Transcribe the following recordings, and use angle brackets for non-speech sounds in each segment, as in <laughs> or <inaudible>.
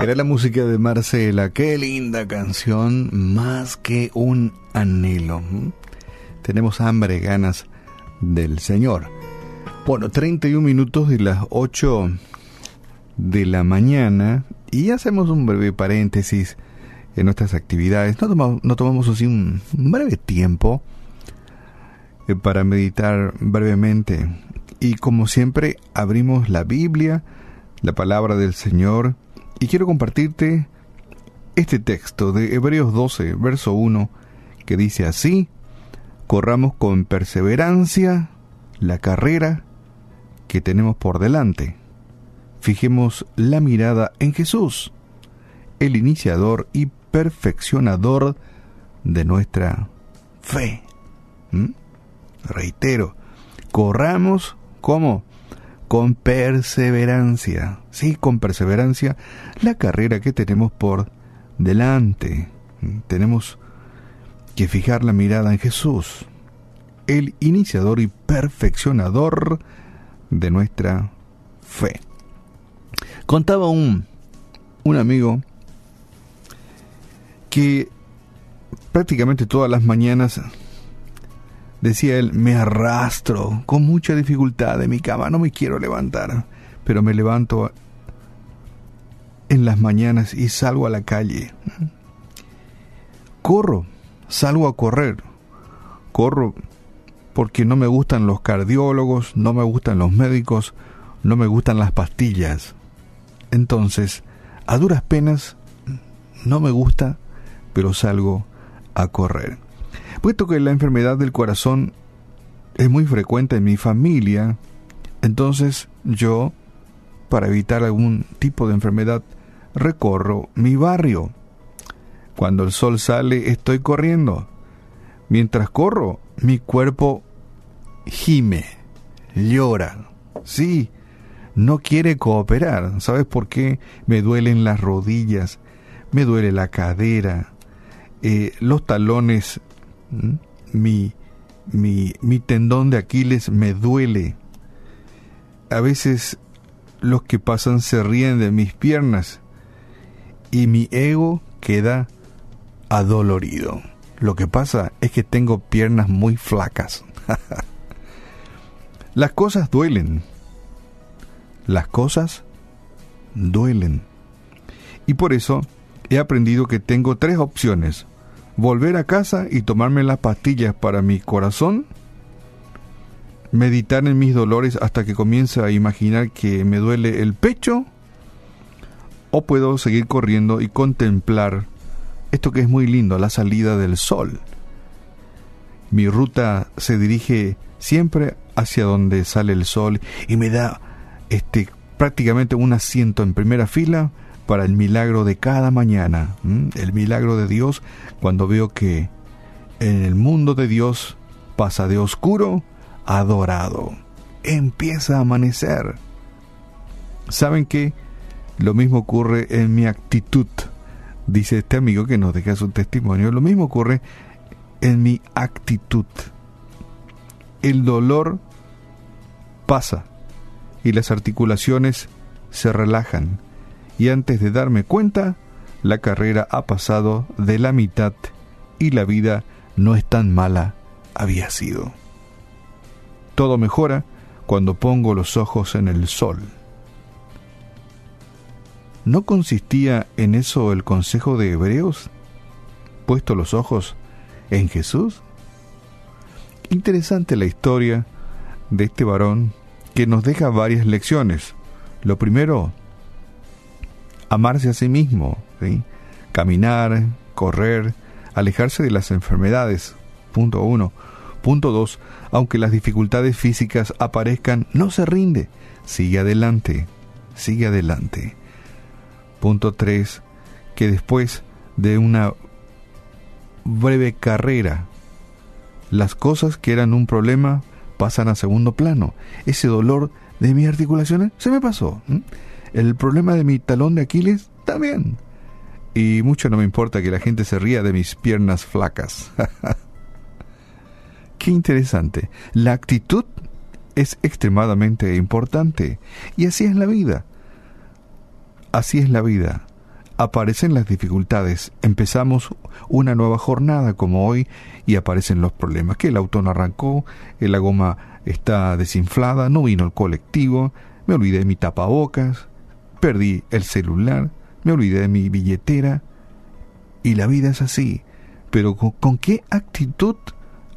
Era la música de Marcela, qué linda canción, más que un anhelo. Tenemos hambre, ganas del Señor. Bueno, 31 minutos de las 8 de la mañana y hacemos un breve paréntesis en nuestras actividades. No tomamos, no tomamos así un breve tiempo eh, para meditar brevemente. Y como siempre, abrimos la Biblia, la palabra del Señor, y quiero compartirte este texto de Hebreos 12, verso 1, que dice así, corramos con perseverancia la carrera que tenemos por delante. Fijemos la mirada en Jesús, el iniciador y perfeccionador de nuestra fe. ¿Mm? Reitero, corramos como con perseverancia, sí, con perseverancia, la carrera que tenemos por delante. Tenemos que fijar la mirada en Jesús, el iniciador y perfeccionador de nuestra fe. Contaba un, un amigo que prácticamente todas las mañanas Decía él, me arrastro con mucha dificultad de mi cama, no me quiero levantar, pero me levanto en las mañanas y salgo a la calle. Corro, salgo a correr. Corro porque no me gustan los cardiólogos, no me gustan los médicos, no me gustan las pastillas. Entonces, a duras penas, no me gusta, pero salgo a correr. Puesto que la enfermedad del corazón es muy frecuente en mi familia, entonces yo, para evitar algún tipo de enfermedad, recorro mi barrio. Cuando el sol sale estoy corriendo. Mientras corro, mi cuerpo gime, llora. Sí, no quiere cooperar. ¿Sabes por qué? Me duelen las rodillas, me duele la cadera, eh, los talones. Mi, mi, mi tendón de Aquiles me duele. A veces los que pasan se ríen de mis piernas y mi ego queda adolorido. Lo que pasa es que tengo piernas muy flacas. <laughs> Las cosas duelen. Las cosas duelen. Y por eso he aprendido que tengo tres opciones volver a casa y tomarme las pastillas para mi corazón, meditar en mis dolores hasta que comience a imaginar que me duele el pecho, o puedo seguir corriendo y contemplar esto que es muy lindo, la salida del sol. Mi ruta se dirige siempre hacia donde sale el sol y me da este prácticamente un asiento en primera fila para el milagro de cada mañana, el milagro de Dios cuando veo que en el mundo de Dios pasa de oscuro a dorado, empieza a amanecer. ¿Saben qué? Lo mismo ocurre en mi actitud, dice este amigo que nos deja su testimonio, lo mismo ocurre en mi actitud. El dolor pasa y las articulaciones se relajan y antes de darme cuenta, la carrera ha pasado de la mitad y la vida no es tan mala había sido. Todo mejora cuando pongo los ojos en el sol. ¿No consistía en eso el consejo de Hebreos? Puesto los ojos en Jesús. Interesante la historia de este varón que nos deja varias lecciones. Lo primero, amarse a sí mismo, caminar, correr, alejarse de las enfermedades. Punto uno. Punto dos, aunque las dificultades físicas aparezcan, no se rinde, sigue adelante, sigue adelante. Punto tres, que después de una breve carrera, las cosas que eran un problema pasan a segundo plano. Ese dolor de mis articulaciones se me pasó. El problema de mi talón de Aquiles también. Y mucho no me importa que la gente se ría de mis piernas flacas. <laughs> Qué interesante. La actitud es extremadamente importante. Y así es la vida. Así es la vida. aparecen las dificultades, empezamos una nueva jornada como hoy y aparecen los problemas, que el auto no arrancó, la goma está desinflada, no vino el colectivo, me olvidé mi tapabocas, perdí el celular, me olvidé de mi billetera y la vida es así. Pero ¿con, qué actitud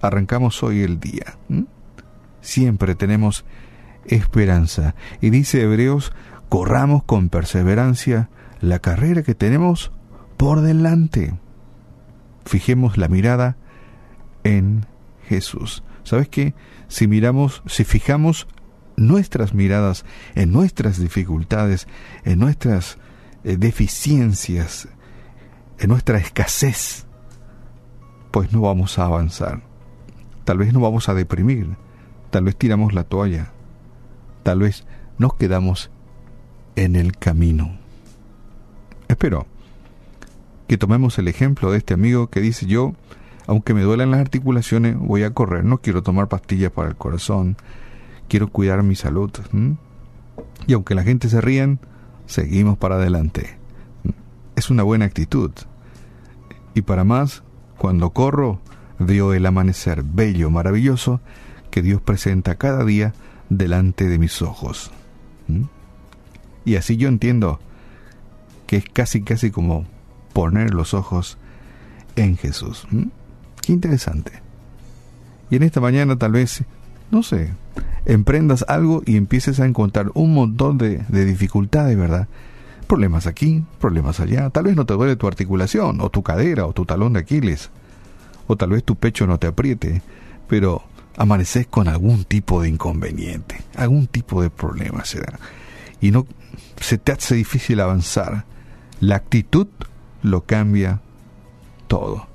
arrancamos hoy el día? Siempre tenemos esperanza. Y dice Hebreos, corramos con perseverancia la carrera que tenemos por delante. Fijemos la mirada en Jesús. ¿Sabes qué? Si miramos, si fijamos nuestras miradas en nuestras dificultades, en nuestras eh, deficiencias, en nuestra escasez, pues no vamos a avanzar. Tal vez no vamos a deprimir, tal vez tiramos la toalla, tal vez nos quedamos en el camino. Espero que tomemos el ejemplo de este amigo que dice yo, aunque me duelen las articulaciones, voy a correr, no quiero tomar pastillas para el corazón, quiero cuidar mi salud. Y aunque la gente se rían, seguimos para adelante. Es una buena actitud. Y para más, cuando corro, veo el amanecer bello, maravilloso, que Dios presenta cada día delante de mis ojos. Y así yo entiendo que es casi, casi como poner los ojos en Jesús. Qué interesante. Y en esta mañana tal vez, no sé, emprendas algo y empieces a encontrar un montón de, de dificultades, ¿verdad? Problemas aquí, problemas allá. Tal vez no te duele tu articulación, o tu cadera, o tu talón de Aquiles, o tal vez tu pecho no te apriete, pero amaneces con algún tipo de inconveniente, algún tipo de problema se. Y no se te hace difícil avanzar. La actitud lo cambia todo.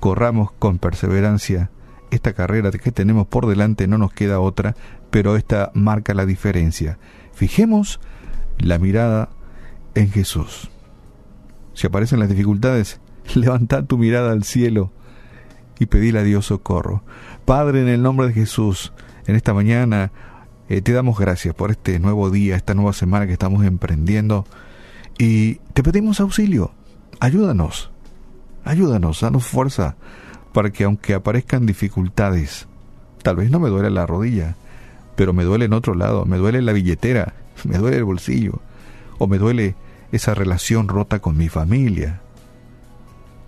Corramos con perseverancia esta carrera que tenemos por delante, no nos queda otra, pero esta marca la diferencia. Fijemos la mirada en Jesús. Si aparecen las dificultades, <laughs> levanta tu mirada al cielo y pedile a Dios socorro. Padre, en el nombre de Jesús, en esta mañana eh, te damos gracias por este nuevo día, esta nueva semana que estamos emprendiendo. Y te pedimos auxilio. Ayúdanos. Ayúdanos, danos fuerza para que aunque aparezcan dificultades, tal vez no me duele la rodilla, pero me duele en otro lado, me duele la billetera, <laughs> me duele el bolsillo, o me duele esa relación rota con mi familia.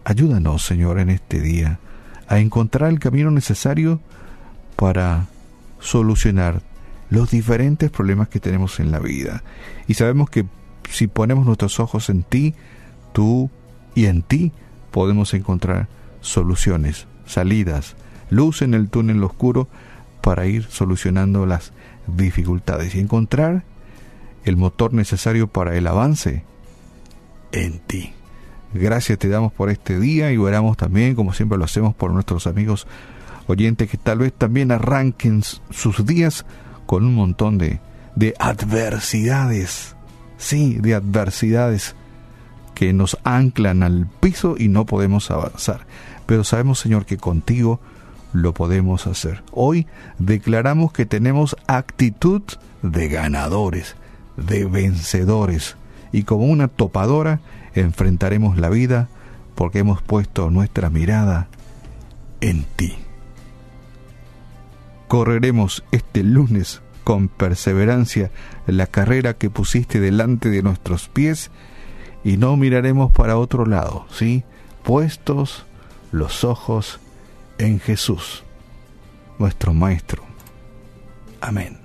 Ayúdanos, Señor, en este día a encontrar el camino necesario para solucionar los diferentes problemas que tenemos en la vida. Y sabemos que si ponemos nuestros ojos en ti, tú y en ti, podemos encontrar soluciones, salidas, luz en el túnel oscuro para ir solucionando las dificultades y encontrar el motor necesario para el avance en ti. Gracias te damos por este día y oramos también, como siempre lo hacemos, por nuestros amigos oyentes que tal vez también arranquen sus días con un montón de, de adversidades, sí, de adversidades que nos anclan al piso y no podemos avanzar. Pero sabemos, Señor, que contigo lo podemos hacer. Hoy declaramos que tenemos actitud de ganadores, de vencedores, y como una topadora enfrentaremos la vida porque hemos puesto nuestra mirada en ti. Correremos este lunes con perseverancia la carrera que pusiste delante de nuestros pies y no miraremos para otro lado, ¿sí? Puestos los ojos en Jesús, nuestro Maestro. Amén.